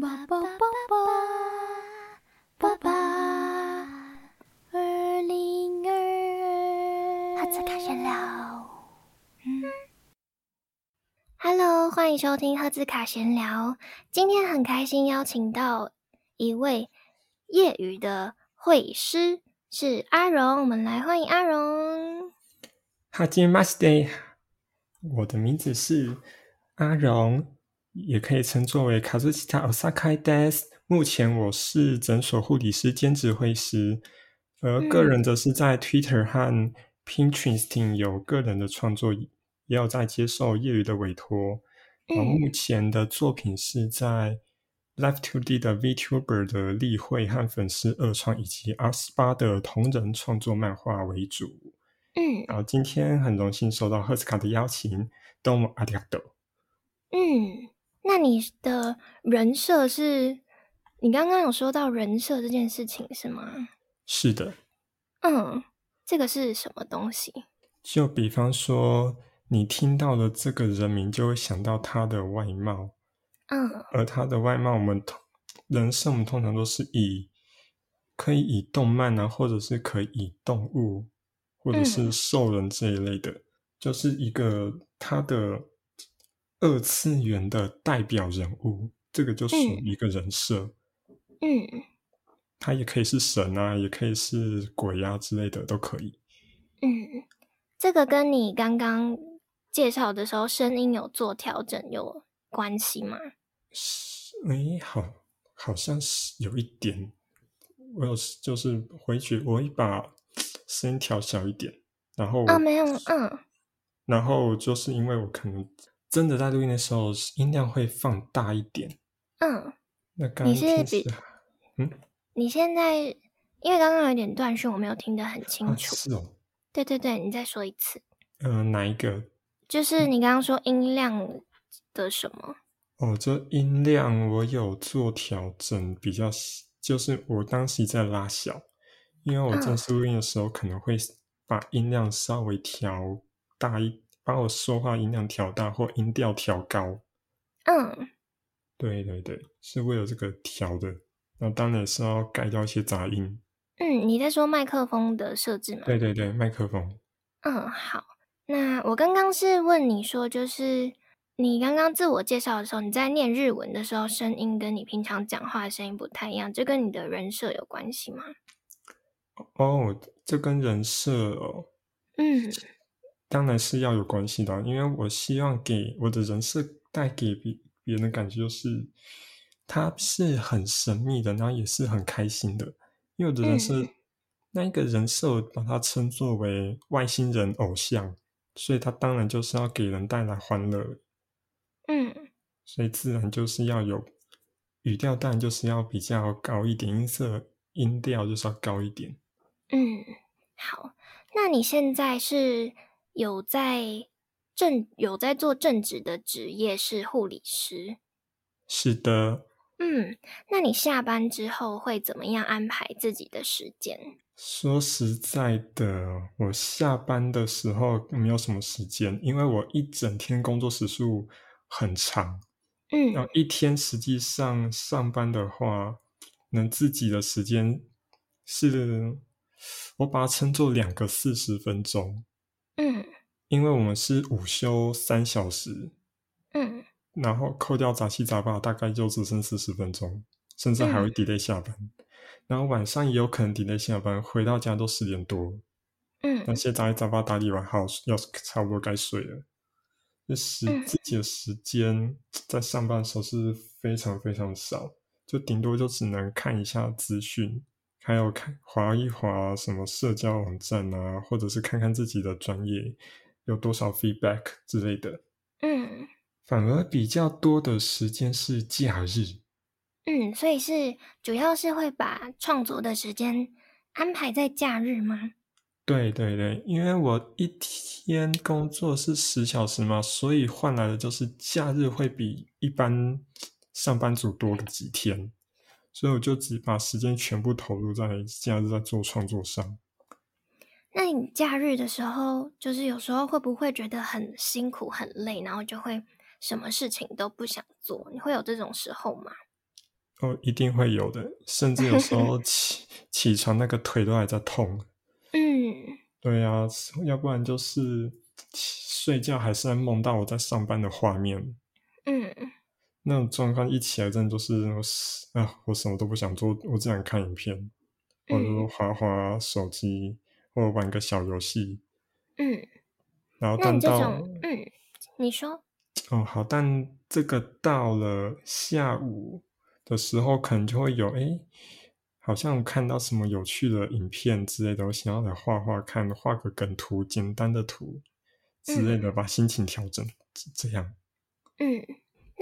爸爸爸爸爸爸，二零二二，哈兹卡闲聊。嗯，Hello，欢迎收听赫兹卡闲聊。今天很开心邀请到一位业余的会师，是阿荣。我们来欢迎阿荣。哈基马斯德，我的名字是阿荣。也可以称作为卡祖奇塔奥萨开德斯。目前我是诊所护理师兼职会师，而个人则是在 Twitter 和 Pinterest 有个人的创作，也有在接受业余的委托。嗯，目前的作品是在 Live to D 的 VTuber 的例会和粉丝二创，以及 R 十八的同人创作漫画为主。嗯，然后今天很荣幸收到赫斯卡的邀请，多么阿迪亚多。嗯。那你的人设是？你刚刚有说到人设这件事情是吗？是的。嗯，这个是什么东西？就比方说，你听到了这个人名，就会想到他的外貌。嗯。而他的外貌，我们通人设，我们通常都是以可以以动漫啊，或者是可以以动物，或者是兽人这一类的，就是一个他的。二次元的代表人物，这个就属于一个人设。嗯，他也可以是神啊，也可以是鬼啊之类的，都可以。嗯，这个跟你刚刚介绍的时候声音有做调整有关系吗？是，哎，好，好像是有一点。我有就是回去，我会把声音调小一点，然后啊，没有，嗯，然后就是因为我可能。真的在录音的时候，音量会放大一点。嗯，那刚你是比嗯，你现在因为刚刚有点断讯，我没有听得很清楚。是哦，对对对，你再说一次。嗯，哪一个？就是你刚刚说音量的什么？哦，这音量我有做调整，比较就是我当时在拉小，因为我正式录音的时候可能会把音量稍微调大一。把我说话音量调大或音调调高，嗯，对对对，是为了这个调的。那当然是要改掉一些杂音。嗯，你在说麦克风的设置吗？对对对，麦克风。嗯，好。那我刚刚是问你说，就是你刚刚自我介绍的时候，你在念日文的时候，声音跟你平常讲话的声音不太一样，这跟你的人设有关系吗？哦，这跟人设哦，嗯。当然是要有关系的，因为我希望给我的人设带给别别人的感觉就是，他是很神秘的，然后也是很开心的。因为我的人设，那一个人设把它称作为外星人偶像，所以他当然就是要给人带来欢乐。嗯，所以自然就是要有语调，当然就是要比较高一点，音色音调就是要高一点。嗯，好，那你现在是？有在正有在做正职的职业是护理师，是的。嗯，那你下班之后会怎么样安排自己的时间？说实在的，我下班的时候没有什么时间，因为我一整天工作时数很长。嗯，然后一天实际上上班的话，能自己的时间是，我把它称作两个四十分钟。嗯，因为我们是午休三小时，嗯，然后扣掉杂七杂八，大概就只剩四十分钟，甚至还会 delay 下班。然后晚上也有可能 delay 下班，回到家都十点多，嗯，那些杂七杂八打理完，好要差不多该睡了。就时自己的时间在上班的时候是非常非常少，就顶多就只能看一下资讯。还有看划一划什么社交网站啊，或者是看看自己的专业有多少 feedback 之类的。嗯，反而比较多的时间是假日。嗯，所以是主要是会把创作的时间安排在假日吗？对对对，因为我一天工作是十小时嘛，所以换来的就是假日会比一般上班族多个几天。所以我就只把时间全部投入在假日在做创作上。那你假日的时候，就是有时候会不会觉得很辛苦、很累，然后就会什么事情都不想做？你会有这种时候吗？哦，一定会有的，甚至有时候 起起床那个腿都还在痛。嗯，对呀、要不然就是 睡觉还是在梦到我在上班的画面。嗯，那种状况一起来，真的就是啊，我什么都不想做，我只想看影片，或者说嗯，滑滑手机，或者玩个小游戏。嗯，然后但到，嗯，你说，哦好，但这个到了下午的时候，可能就会有诶，好像看到什么有趣的影片之类的，我想要来画画看，画个梗图、简单的图之类的，把心情调整，这样。嗯，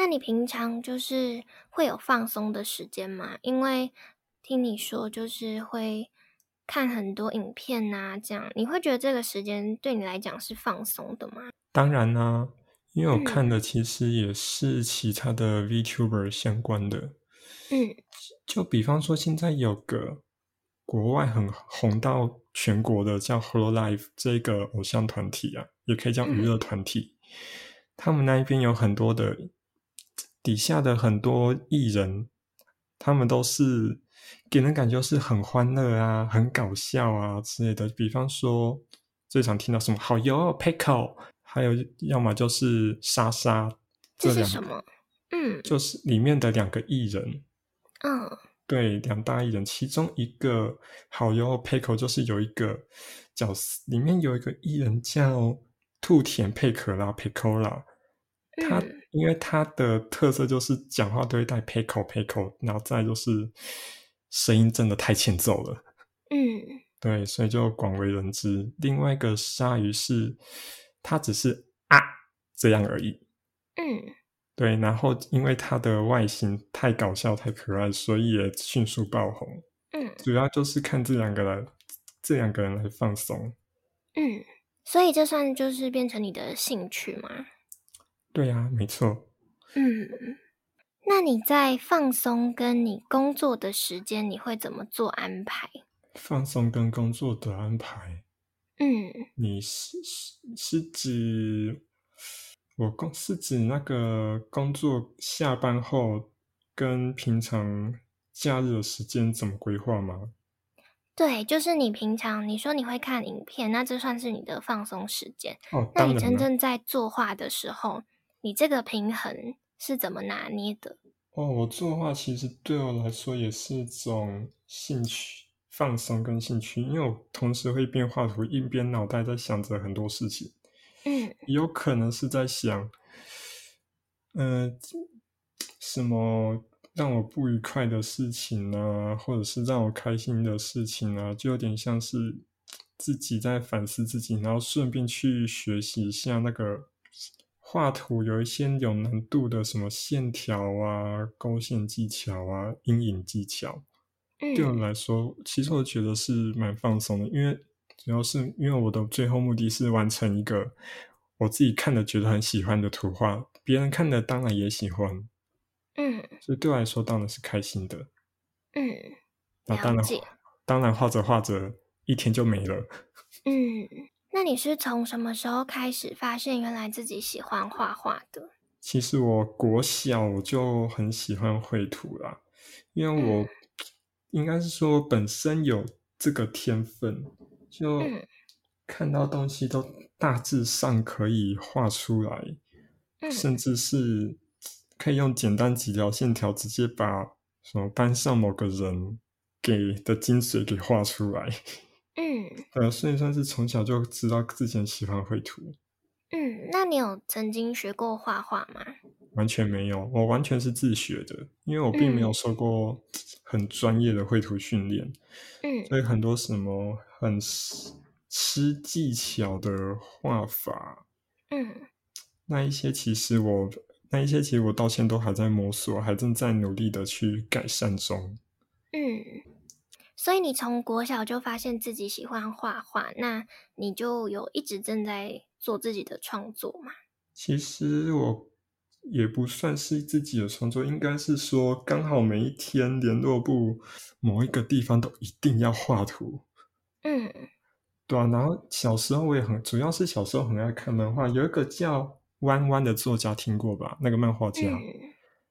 那你平常就是会有放松的时间吗？因为听你说就是会看很多影片呐、这样你会觉得这个时间对你来讲是放松的吗？当然啦、因为我看嗯的其实也是其他的 VTuber 相关的，嗯就比方说现在有个国外很红到全国的叫 Hololive 这个偶像团体啊，也可以叫娱乐团体，他们那一边有很多的底下的很多艺人，他们都是给人感觉是很欢乐啊、很搞笑啊之类的。比方说，最常听到什么好油 Pickle，还有要么就是莎莎，这是两个什么？嗯就是里面的两个艺人。嗯对，两大艺人，其中一个好哟 Pickle 就是有一个角色，里面有一个艺人叫兔田佩可拉 Picola，他嗯因为他的特色就是讲话都会带 Pickle Pickle，然后再就是声音真的太欠揍了，嗯 对，所以就广为人知。另外一个鲨鱼是，它只是啊这样而已，嗯对，然后因为它的外形太搞笑、太可爱，所以也迅速爆红。嗯主要就是看这两个人，这两个人来放松。嗯，所以这算就是变成你的兴趣吗？对呀、没错。嗯，那你在放松跟你工作的时间，你会怎么做安排？放松跟工作的安排，嗯你是是是指我工是指那个工作下班后跟平常假日的时间怎么规划吗？对，就是你平常你说你会看影片，那这算是你的放松时间。哦，那你。真正在作画的时候，你这个平衡是怎么拿捏的？哦，我作画其实对我来说也是一种兴趣，放松跟兴趣，因为我同时会边画图一边脑袋在想着很多事情。嗯有可能是在想，呃，什么让我不愉快的事情啊，或者是让我开心的事情啊，就有点像是自己在反思自己，然后顺便去学习一下那个画图有一些有难度的什么线条啊、勾线技巧啊、阴影技巧。对我嗯来说，其实我觉得是蛮放松的，因为主要是因为我的最后目的是完成一个我自己看的觉得很喜欢的图画，别人看的当然也喜欢，嗯所以对我来说当然是开心的。嗯，那当然，当然画着画着一天就没了。嗯。那你是从什么时候开始发现原来自己喜欢画画的？其实我国小我就很喜欢绘图啦，因为我嗯应该是说本身有这个天分，就嗯看到东西都大致上可以画出来，嗯甚至是可以用简单几条线条直接把什么班上某个人给的精髓给画出来。嗯呃，所以算是从小就知道自己喜欢绘图。嗯，那你有曾经学过画画吗？完全没有，我完全是自学的，因为我并没有嗯受过很专业的绘图训练，嗯所以很多什么很吃吃技巧的画法，嗯那一些其实我那一些其实我到现在都还在摸索，还正在努力的去改善中。嗯，所以你从国小就发现自己喜欢画画，那你就有一直正在做自己的创作嘛？其实我也不算是自己的创作，应该是说刚好每一天联络部某一个地方都一定要画图。嗯对啊，然后小时候我也很，主要是小时候很爱看漫画，有一个叫弯弯的作家，听过吧？那个漫画家，嗯，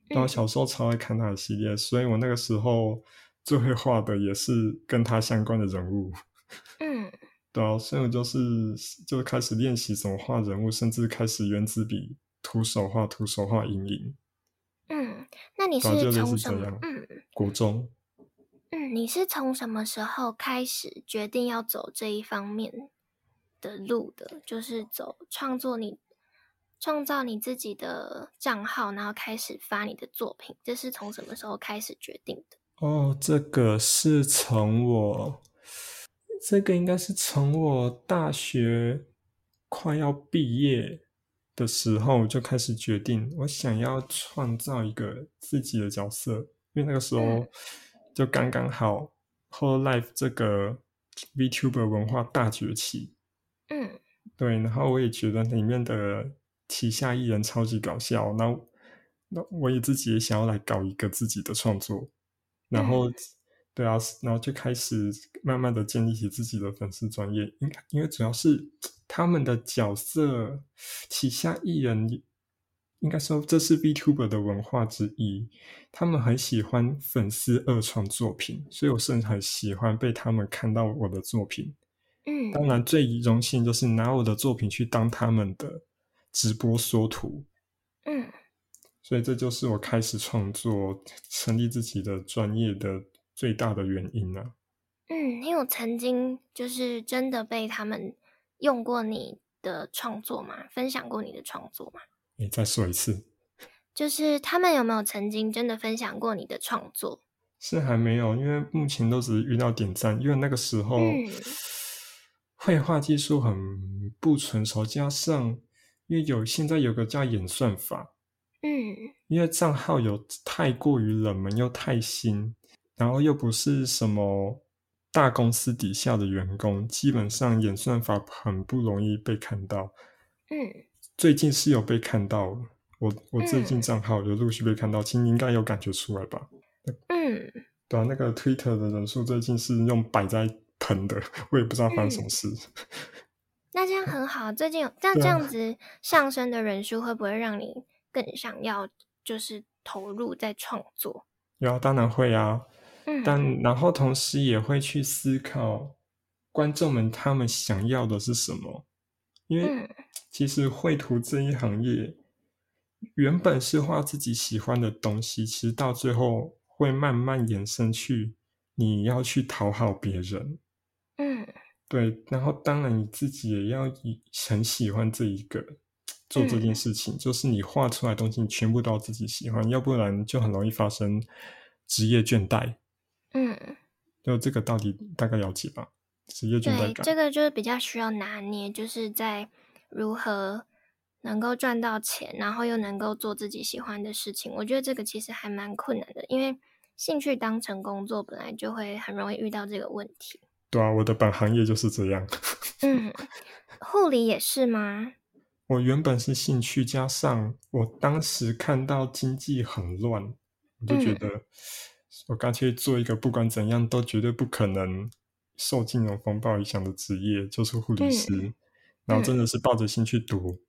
然后小时候超爱看他的系列，所以我那个时候最会画的也是跟他相关的人物。嗯对啊，所以我就是就开始练习怎么画人物，甚至开始原子笔徒手画、徒手画阴影。嗯，那你是从什么？嗯国中，嗯，你是从什么时候开始决定要走这一方面的路的？就是走创作你创造你自己的账号，然后开始发你的作品，这是从什么时候开始决定的？哦，这个是从我，这个应该是从我大学快要毕业的时候就开始决定，我想要创造一个自己的角色，因为那个时候嗯。就刚刚好 Whole Life 这个 VTuber 文化大崛起，嗯。对，然后我也觉得里面的旗下艺人超级搞笑，然后那我也自己也想要来搞一个自己的创作，然后、对。啊，然后就开始慢慢的建立起自己的粉丝专业，因因为主要是他们的角色旗下艺人，应该说这是 VTuber 的文化之一，他们很喜欢粉丝二创作品，所以我甚至很喜欢被他们看到我的作品。嗯当然，最荣幸就是拿我的作品去当他们的直播缩图，嗯所以这就是我开始创作、成立自己的专业的最大的原因啊。嗯，你有曾经就是真的被他们用过你的创作吗？分享过你的创作吗？你再说一次，就是他们有没有曾经真的分享过你的创作？是还没有，因为目前都只是遇到点赞，因为那个时候嗯绘画技术很不成熟，加上因为有现在有个叫演算法，嗯因为账号有太过于冷门又太新，然后又不是什么大公司底下的员工，基本上演算法很不容易被看到。嗯最近是有被看到了，我我最近嗯账号有陆续被看到，其实你应该有感觉出来吧？嗯对啊，那个 Twitter 的人数最近是用摆在喷的，我也不知道发生什么事。那这样很好。最近有那这样子上升的人数，会不会让你更想要就是投入在创作？有啊，当然会啊，嗯但然后同时也会去思考观众们他们想要的是什么，因为嗯。其实绘图这一行业原本是画自己喜欢的东西，其实到最后会慢慢延伸去你要去讨好别人，嗯。对，然后当然你自己也要以很喜欢这一个做这件嗯事情，就是你画出来的东西你全部都要自己喜欢，要不然就很容易发生职业倦怠。嗯，就这个到底大概了解吧？职业倦怠，感。这个就是比较需要拿捏，就是在如何能够赚到钱，然后又能够做自己喜欢的事情。我觉得这个其实还蛮困难的，因为兴趣当成工作，本来就会很容易遇到这个问题。对啊，我的本行业就是这样。嗯，护理也是吗？我原本是兴趣，加上我当时看到经济很乱，我就觉嗯。得我干脆做一个不管怎样都绝对不可能受金融风暴影响的职业，就是护理师。然后真的是抱着兴趣读，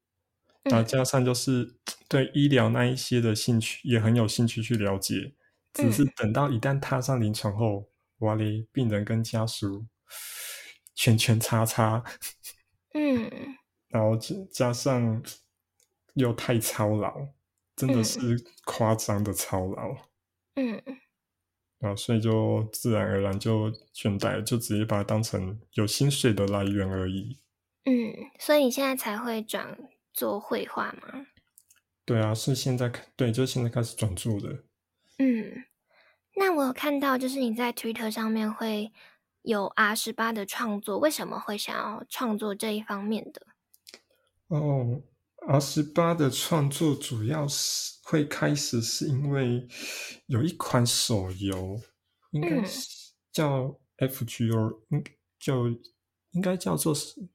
然后嗯。加上就是对医疗那一些的兴趣也很有兴趣去了解，只是嗯。等到一旦踏上临床后，哇嘞，病人跟家属 圈圈叉叉，嗯然后加加上又太操劳，真的嗯是夸张的操劳。嗯然后所以就自然而然就倦怠，就直接把它当成有薪水的来源而已。嗯，所以你现在才会转做绘画吗？对啊，是现在对，就现在开始转做的。嗯，那我有看到，就是你在 Twitter 上面会有 R 十八的创作，为什么会想要创作这一方面的？哦，R 十八的创作主要是会开始是因为有一款手游，应该嗯是叫 FGO，应就应该叫做是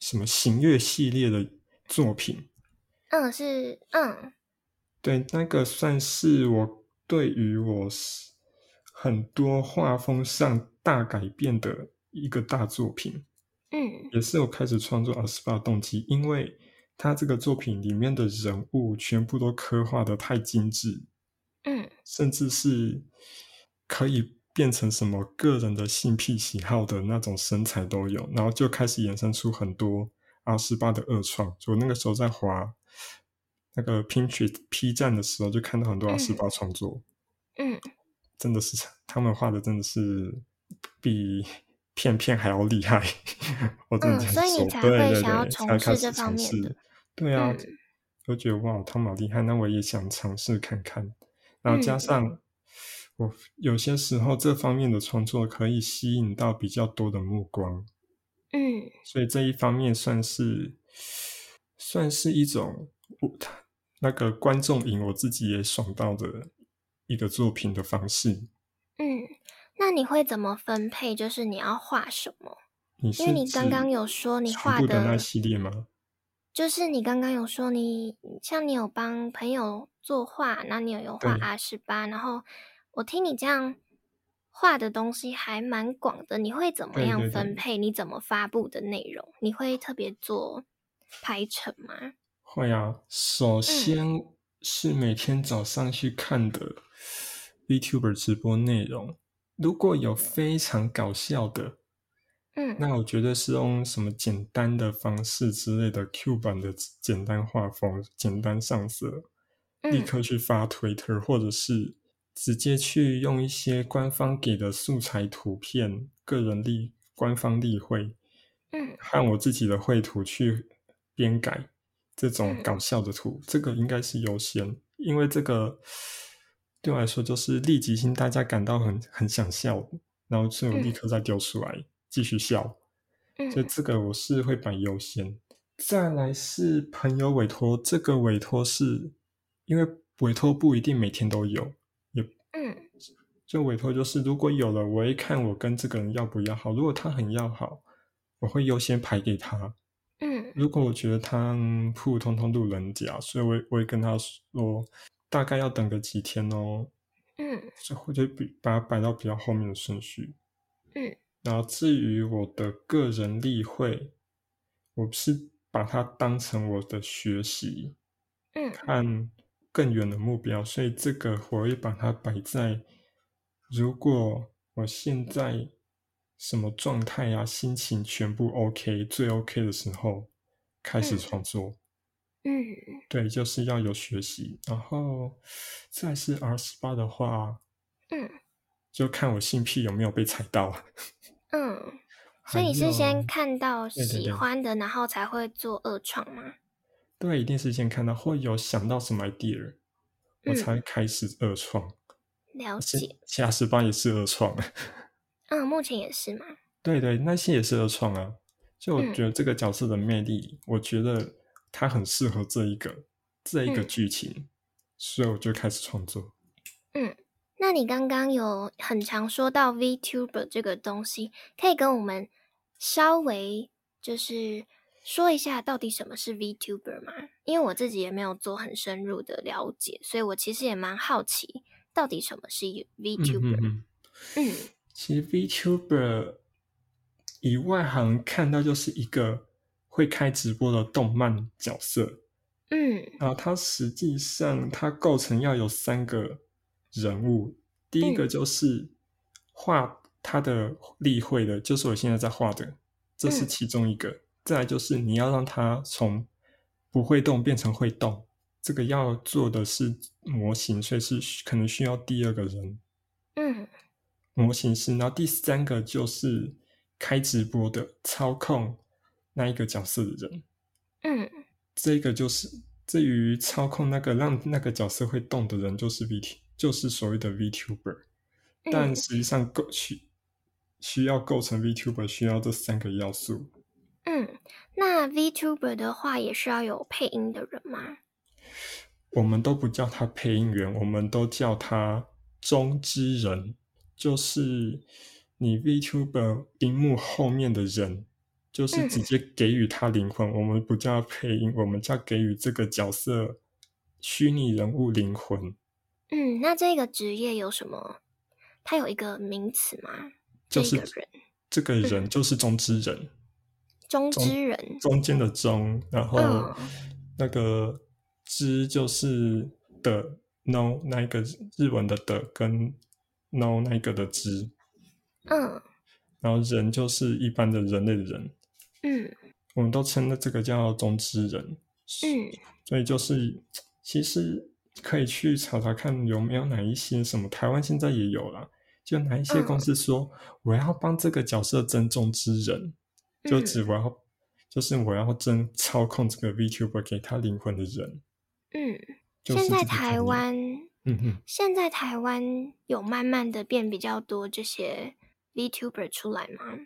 什么行月系列的作品。嗯，是嗯对，那个算是我对于我是很多画风上大改变的一个大作品。嗯。也是有开始创作阿斯巴的动机，因为他这个作品里面的人物全部都刻画的太精致，嗯。甚至是可以变成什么个人的性癖喜好的那种身材都有，然后就开始衍生出很多阿斯巴的二创。就那个时候在滑那个 Pinterest P 站的时候，就看到很多阿斯巴创作，嗯。真的是他们画的真的是比片片还要厉害。我真的嗯，这样所以说，你才会想要，从事才开始这方面尝试的。。对啊，嗯就觉得哇，他们好厉害，那我也想尝试看看。然后加嗯上我有些时候这方面的创作可以吸引到比较多的目光，嗯所以这一方面算是算是一种我那个观众赢，我自己也爽到的一个作品的方式。你会怎么分配？就是你要画什么？因为你刚刚有说你画部的那系列吗？就是你刚刚有说你像你有帮朋友作画，那你有有画对 R 十八，然后我听你这样画的东西还蛮广的，你会怎么样对对对分配？你怎么发布的内容？你会特别做排程吗？会啊，首嗯先是每天早上去看的 VTuber 直播内容，如果有非常搞笑的，嗯。那我觉得是用什么简单的方式之类的 Q 版的简单画风、简单上色，立嗯。刻去发 Twitter，或者是直接去用一些官方给的素材图片、个人立、官方例会，嗯。和我自己的绘图去编改这种嗯。搞笑的图，这个应该是优先，因为这个对我来说就是立即性，大家感到很很想笑，然后所以我立嗯。刻再丢出来继续笑，所以。嗯这个我是会摆优先。再来是朋友委托，这个委托是因为委托不一定每天都有，也嗯。就委托就是如果有了，我会看我跟这个人要不要好，如果他很要好，我会优先排给他。嗯。如果我觉得他嗯普普通通路人甲，所以我我会跟他说，大概要等个几天哦，嗯。所以我就比把它摆到比较后面的顺序。嗯。然后至于我的个人例会，我是把它当成我的学习，嗯。看更远的目标，所以这个我会把它摆在，如果我现在什么状态啊，心情全部 OK，最 OK 的时候开始嗯。创作。嗯对，就是要有学习，然后再是 R 十八的话，嗯就看我性癖有没有被踩到。嗯，所以你是先看到对对对喜欢的，然后才会做二创吗？对，一定是先看到或有想到什么 idea，我嗯才开始二创。了解。其他十八也是二创，嗯，目前也是吗？对对，那些也是二创啊。就我嗯觉得这个角色的魅力，我觉得他很适合这一个这一个嗯剧情，所以我就开始创作。嗯，那你刚刚有很常说到 VTuber 这个东西，可以跟我们稍微就是说一下到底什么是 VTuber 吗？因为我自己也没有做很深入的了解，所以我其实也蛮好奇，到底什么是嗯 VTuber？嗯嗯嗯，其实 VTuber 以外行看到就是一个会开直播的动漫角色，嗯。然后它实际上它构成要有三个人物，第一个嗯。就是画他的例会的，就是我现在在画的，这是嗯。其中一个。再来就是你要让它从不会动变成会动，这个要做的是模型，所以是可能需要第二个人嗯。模型师。然后第三个就是开直播的操控那一个角色的人。嗯这个就是至于操控那个让那个角色会动的人，就是 V T，就是所谓的 VTuber。但嗯实际上构需需要构成 VTuber 需要这三个要素。嗯，那 VTuber 的话也是要有配音的人吗？我们都不叫他配音员，我们都叫他中之人，就是你 VTuber 荧幕后面的人，就是直嗯接给予他灵魂。我们不叫配音，我们叫给予这个角色虚拟人物灵魂。嗯，那这个职业有什么？它有一个名词吗？就是这个人，这个人嗯就是中之人，中中之人。中间的中，然后嗯那个之就是的 no 那一个日文的的跟 no 那一个的之，嗯然后人就是一般的人类的人，嗯我们都称的这个叫中之人。嗯所以就是其实可以去查查看有没有哪一些什么，台湾现在也有啦，就哪一些公司说我要帮这个角色争中之人，就嗯指我要就是我要争操控这个 VTuber 给他灵魂的人。嗯。现在台湾，嗯哼，现在台湾有慢慢的变比较多这些 VTuber 出来吗？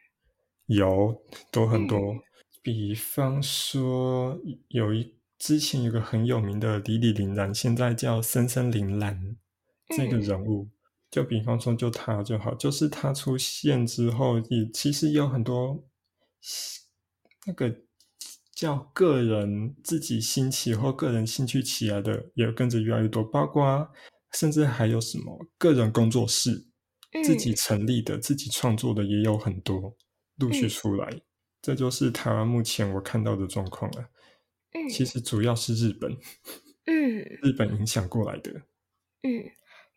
有都很多，嗯比方说有一之前有个很有名的李李林然，现在叫森森林兰这个。嗯人物，就比方说就他就好，就是他出现之后，也其实有很多那个叫个人自己兴起或个人兴趣起来的，也跟着越来越多，包括甚至还有什么个人工作室。自己嗯成立的、自己创作的也有很多陆续嗯出来，这就是台湾目前我看到的状况了。嗯其实主要是日本，嗯 日本影响过来的。嗯，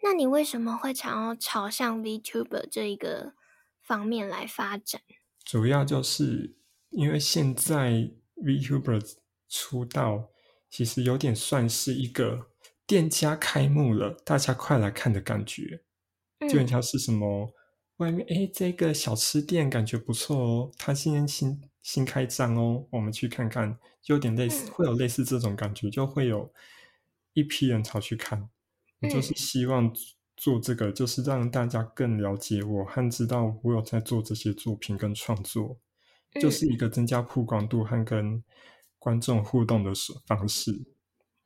那你为什么会想要朝向 VTuber 这一个方面来发展？主要就是因为现在 VTuber 出道，其实有点算是一个店家开幕了，大家快来看的感觉。就像是什么外面哎，这个小吃店感觉不错哦，它今天新新开张哦，我们去看看，就有点类似，嗯会有类似这种感觉，就会有一批人潮去看。我就是嗯希望做这个，就是让大家更了解我和知道我有在做这些作品跟创作，就是嗯一个增加曝光度和跟观众互动的手方式。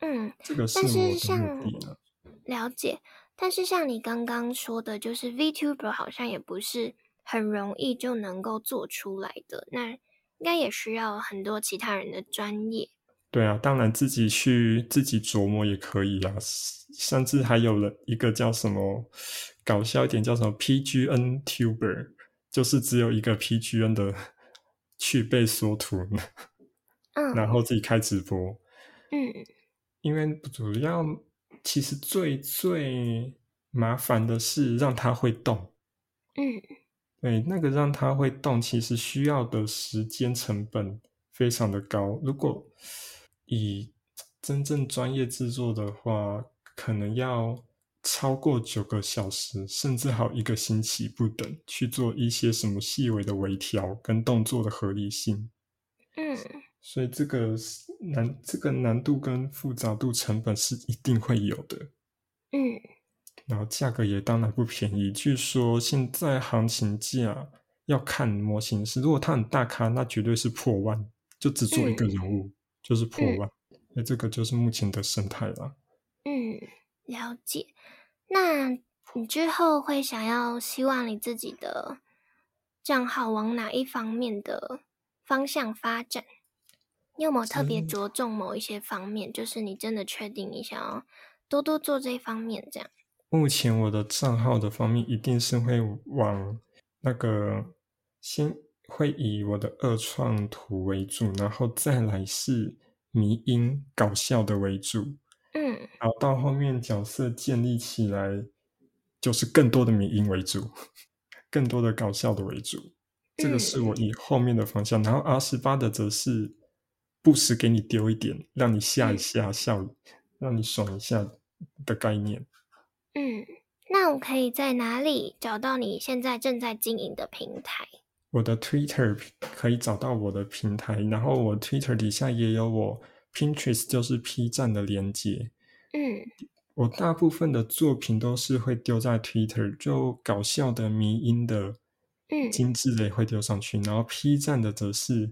嗯，这个是但我的目的呢。了解，但是像你刚刚说的，就是 VTuber 好像也不是很容易就能够做出来的，那应该也需要很多其他人的专业。对啊，当然自己去自己琢磨也可以啊，甚至还有了一个叫什么搞笑一点叫什么 PGN Tuber，就是只有一个 PGN 的去背缩图，然嗯后自己开直播。嗯因为主要其实最最麻烦的是让它会动，嗯对，那个让它会动，其实需要的时间成本非常的高。如果以真正专业制作的话，可能要超过九个小时，甚至好一个星期不等，去做一些什么细微的微调跟动作的合理性。嗯所以这个是难，这个难度跟复杂度成本是一定会有的。嗯然后价格也当然不便宜，据说现在行情价要看模型师，如果他很大咖，那绝对是破万，就只做一个人物、就是破万。那、这个就是目前的生态啦。嗯，了解。那你之后会想要希望你自己的账号往哪一方面的方向发展？你有没有特别着重某一些方面？就是你真的确定你想要多多做这一方面，这样？目前我的账号的方面一定是会往那个先会以我的二创图为主，然后再来是迷音搞笑的为主，嗯然后到后面角色建立起来，就是更多的迷音为主，更多的搞笑的为主。这个是我以后面的方向。然后 R 十八的则是不时给你丢一点，让你吓一下、笑，让你爽一下的概念。嗯，那我可以在哪里找到你现在正在经营的平台？我的 Twitter 可以找到我的平台，然后我 Twitter 底下也有我 Pinterest 就是 P 站的连接。嗯我大部分的作品都是会丢在 Twitter，就搞笑的、迷音的、嗯精致的也会丢上去，然后 P 站的则是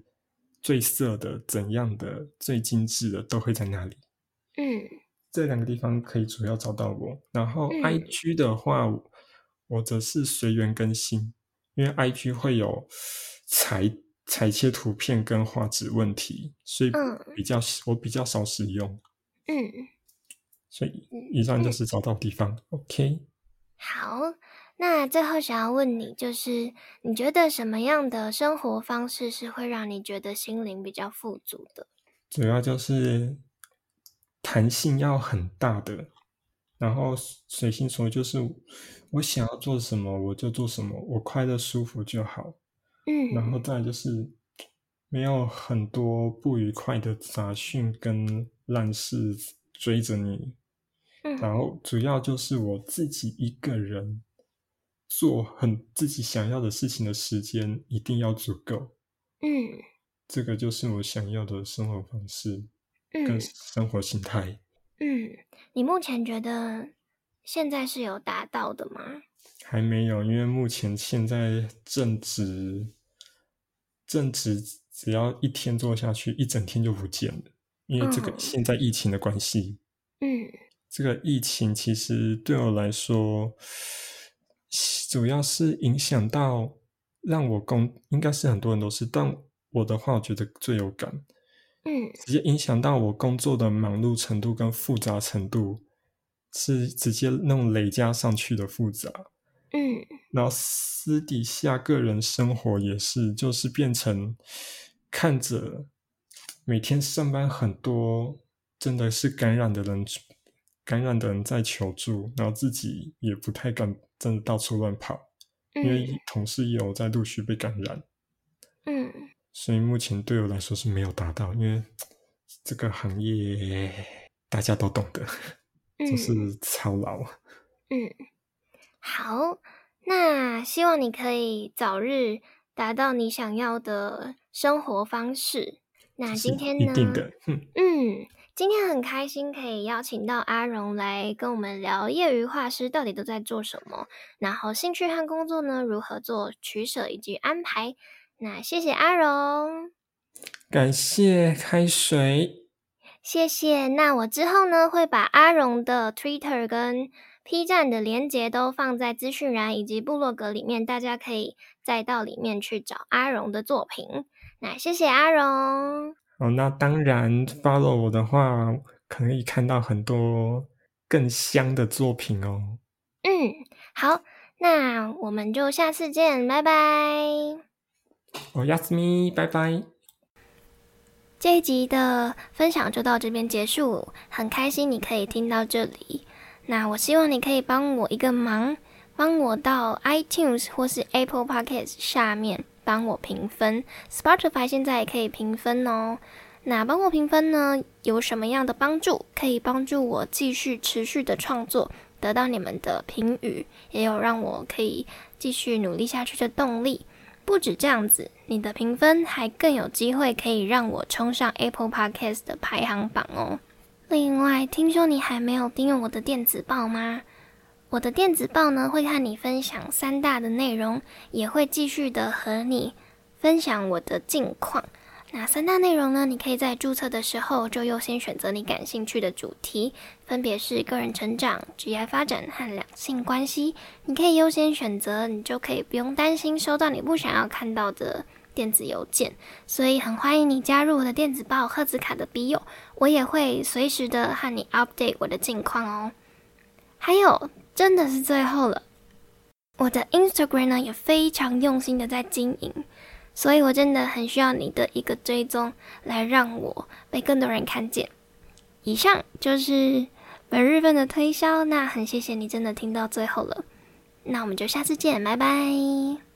最色的、怎样的、最精致的都会在那里。嗯这两个地方可以主要找到我。然后嗯 IG 的话，我则是随缘更新，因为 IG 会有裁裁切图片跟画质问题，所以嗯比较我比较少使用。嗯，所以以上就是找到地方。OK，好。那最后想要问你，就是你觉得什么样的生活方式是会让你觉得心灵比较富足的？主要就是弹性要很大的，然后随心所欲，就是我想要做什么我就做什么，我快乐舒服就好。嗯，然后再就是没有很多不愉快的杂讯跟烂事追着你。嗯，然后主要就是我自己一个人做很自己想要的事情的时间一定要足够。嗯，这个就是我想要的生活方式跟嗯生活心态。嗯，你目前觉得现在是有达到的吗？还没有，因为目前现在正值正值，只要一天做下去，一整天就不见了。因为这个嗯现在疫情的关系，嗯这个疫情其实对我来说，主要是影响到让我工，应该是很多人都是，但我的话，我觉得最有感，嗯直接影响到我工作的忙碌程度跟复杂程度，是直接那种累加上去的复杂。嗯然后私底下个人生活也是，就是变成看着每天上班很多真的是感染的人，感染的人在求助，然后自己也不太敢真的到处乱跑，因嗯为同事也有在陆续被感染，嗯所以目前对我来说是没有达到，因为这个行业大家都懂得，就嗯是操劳。嗯，好，那希望你可以早日达到你想要的生活方式。那今天呢？一定的，嗯，嗯，今天很开心可以邀请到阿荣来跟我们聊业余画师到底都在做什么，然后兴趣和工作呢如何做取舍以及安排。那谢谢阿荣，感谢开水。谢谢。那我之后呢会把阿荣的 Twitter 跟 P 站的连接都放在资讯栏以及部落格里面，大家可以再到里面去找阿荣的作品。那谢谢阿荣。哦，那当然，follow 我的话，可以看到很多更香的作品哦。嗯，好，那我们就下次见，拜拜。哦，亚斯米，拜拜。这一集的分享就到这边结束，很开心你可以听到这里。那我希望你可以帮我一个忙，帮我到 iTunes 或是 Apple Podcast 下面帮我评分，Spotify 现在也可以评分哦。那帮我评分呢，有什么样的帮助？可以帮助我继续持续的创作，得到你们的评语，也有让我可以继续努力下去的动力。不止这样子，你的评分还更有机会可以让我冲上 Apple Podcast 的排行榜哦。另外，听说你还没有订阅我的电子报吗？我的电子报呢，会和你分享三大的内容，也会继续的和你分享我的近况。那三大内容呢，你可以在注册的时候就优先选择你感兴趣的主题，分别是个人成长、职业发展和两性关系。你可以优先选择，你就可以不用担心收到你不想要看到的电子邮件。所以很欢迎你加入我的电子报赫兹卡的笔友，我也会随时的和你 update 我的近况哦。还有，真的是最后了，我的 Instagram 呢也非常用心的在经营。所以我真的很需要你的一个追踪，来让我被更多人看见。以上就是本日份的推销，那很谢谢你真的听到最后了，那我们就下次见，拜拜。